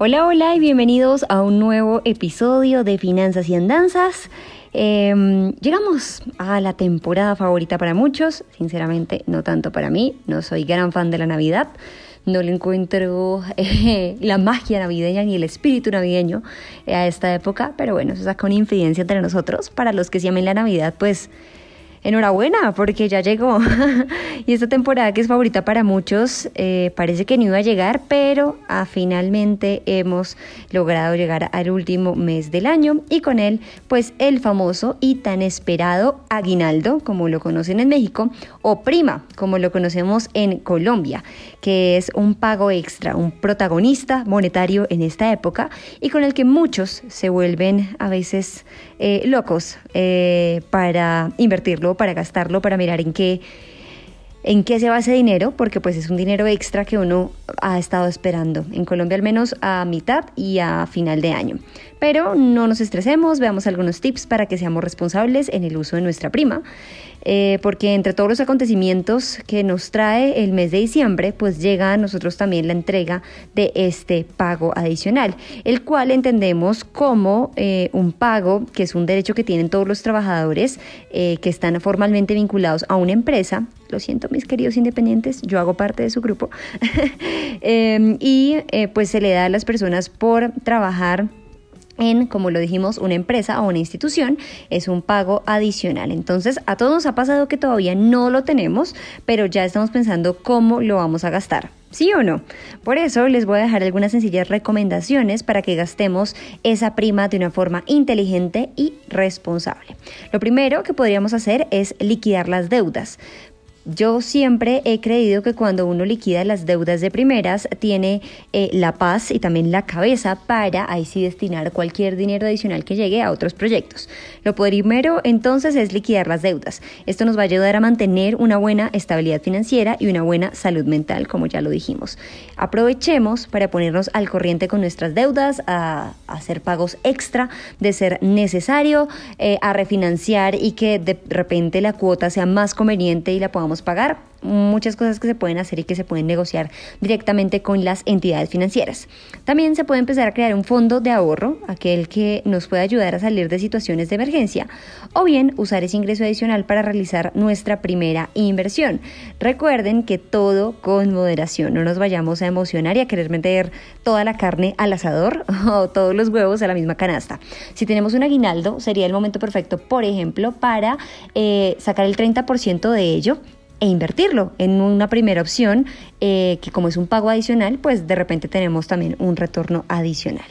Hola, hola y bienvenidos a un nuevo episodio de Finanzas y Andanzas. Em, llegamos a la temporada favorita para muchos, sinceramente no tanto para mí, no soy gran fan de la Navidad, no le encuentro eh, la magia navideña ni el espíritu navideño a esta época, pero bueno, eso saca una infidencia entre nosotros. Para los que se amen la Navidad, pues enhorabuena, porque ya llegó. y esta temporada que es favorita para muchos, eh, parece que no iba a llegar, pero ah, finalmente hemos logrado llegar al último mes del año y con él, pues el famoso y tan esperado aguinaldo, como lo conocen en México, o prima, como lo conocemos en Colombia, que es un pago extra, un protagonista monetario en esta época y con el que muchos se vuelven a veces eh, locos eh, para invertirlo, para gastarlo, para mirar en qué en qué se va ese dinero, porque pues es un dinero extra que uno ha estado esperando, en Colombia al menos a mitad y a final de año. Pero no nos estresemos, veamos algunos tips para que seamos responsables en el uso de nuestra prima. Eh, porque entre todos los acontecimientos que nos trae el mes de diciembre, pues llega a nosotros también la entrega de este pago adicional, el cual entendemos como eh, un pago que es un derecho que tienen todos los trabajadores eh, que están formalmente vinculados a una empresa. Lo siento, mis queridos independientes, yo hago parte de su grupo. Em, y pues se le da a las personas por trabajar en, como lo dijimos, una empresa o una institución, es un pago adicional. Entonces, a todos nos ha pasado que todavía no lo tenemos, pero ya estamos pensando cómo lo vamos a gastar. ¿Sí o no? Por eso les voy a dejar algunas sencillas recomendaciones para que gastemos esa prima de una forma inteligente y responsable. Lo primero que podríamos hacer es liquidar las deudas. Yo siempre he creído que cuando uno liquida las deudas de primeras, tiene eh, la paz y también la cabeza para ahí sí destinar cualquier dinero adicional que llegue a otros proyectos. Lo primero entonces es liquidar las deudas. Esto nos va a ayudar a mantener una buena estabilidad financiera y una buena salud mental, como ya lo dijimos. Aprovechemos para ponernos al corriente con nuestras deudas, a, hacer pagos extra de ser necesario, eh, a refinanciar y que de repente la cuota sea más conveniente y la podamos pagar, muchas cosas que se pueden hacer y que se pueden negociar directamente con las entidades financieras. También se puede empezar a crear un fondo de ahorro, aquel que nos pueda ayudar a salir de situaciones de emergencia, o bien usar ese ingreso adicional para realizar nuestra primera inversión. Recuerden que todo con moderación, no nos vayamos a emocionar y a querer meter toda la carne al asador o todos los huevos a la misma canasta. Si tenemos un aguinaldo, sería el momento perfecto, por ejemplo, para eh, sacar el 30% de ello e invertirlo en una primera opción eh, que como es un pago adicional, pues de repente tenemos también un retorno adicional.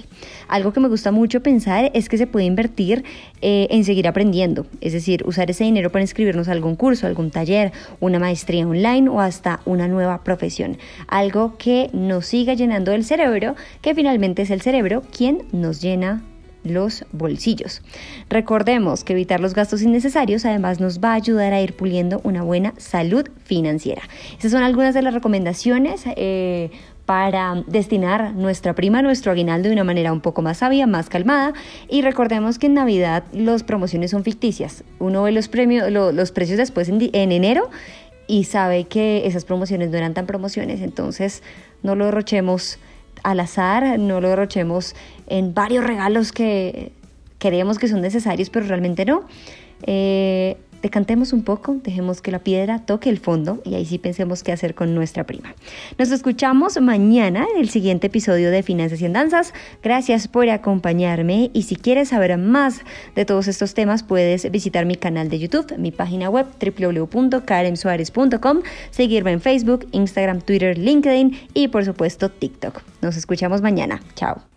Algo que me gusta mucho pensar es que se puede invertir eh, en seguir aprendiendo, es decir, usar ese dinero para inscribirnos a algún curso, algún taller, una maestría online o hasta una nueva profesión. Algo que nos siga llenando el cerebro, que finalmente es el cerebro quien nos llena los bolsillos. Recordemos que evitar los gastos innecesarios además nos va a ayudar a ir puliendo una buena salud financiera. Esas son algunas de las recomendaciones. Eh, para destinar nuestra prima, nuestro aguinaldo de una manera un poco más sabia, más calmada. Y recordemos que en Navidad las promociones son ficticias. Uno ve los, premios, los precios después en, en enero y sabe que esas promociones no eran tan promociones, entonces no lo derrochemos al azar, no lo derrochemos en varios regalos que creemos que son necesarios, pero realmente no. Eh, decantemos un poco, dejemos que la piedra toque el fondo y ahí sí pensemos qué hacer con nuestra prima. Nos escuchamos mañana en el siguiente episodio de Finanzas y Andanzas. Gracias por acompañarme y si quieres saber más de todos estos temas puedes visitar mi canal de YouTube, mi página web www.karensuarez.com, seguirme en Facebook, Instagram, Twitter, LinkedIn y por supuesto TikTok. Nos escuchamos mañana. Chao.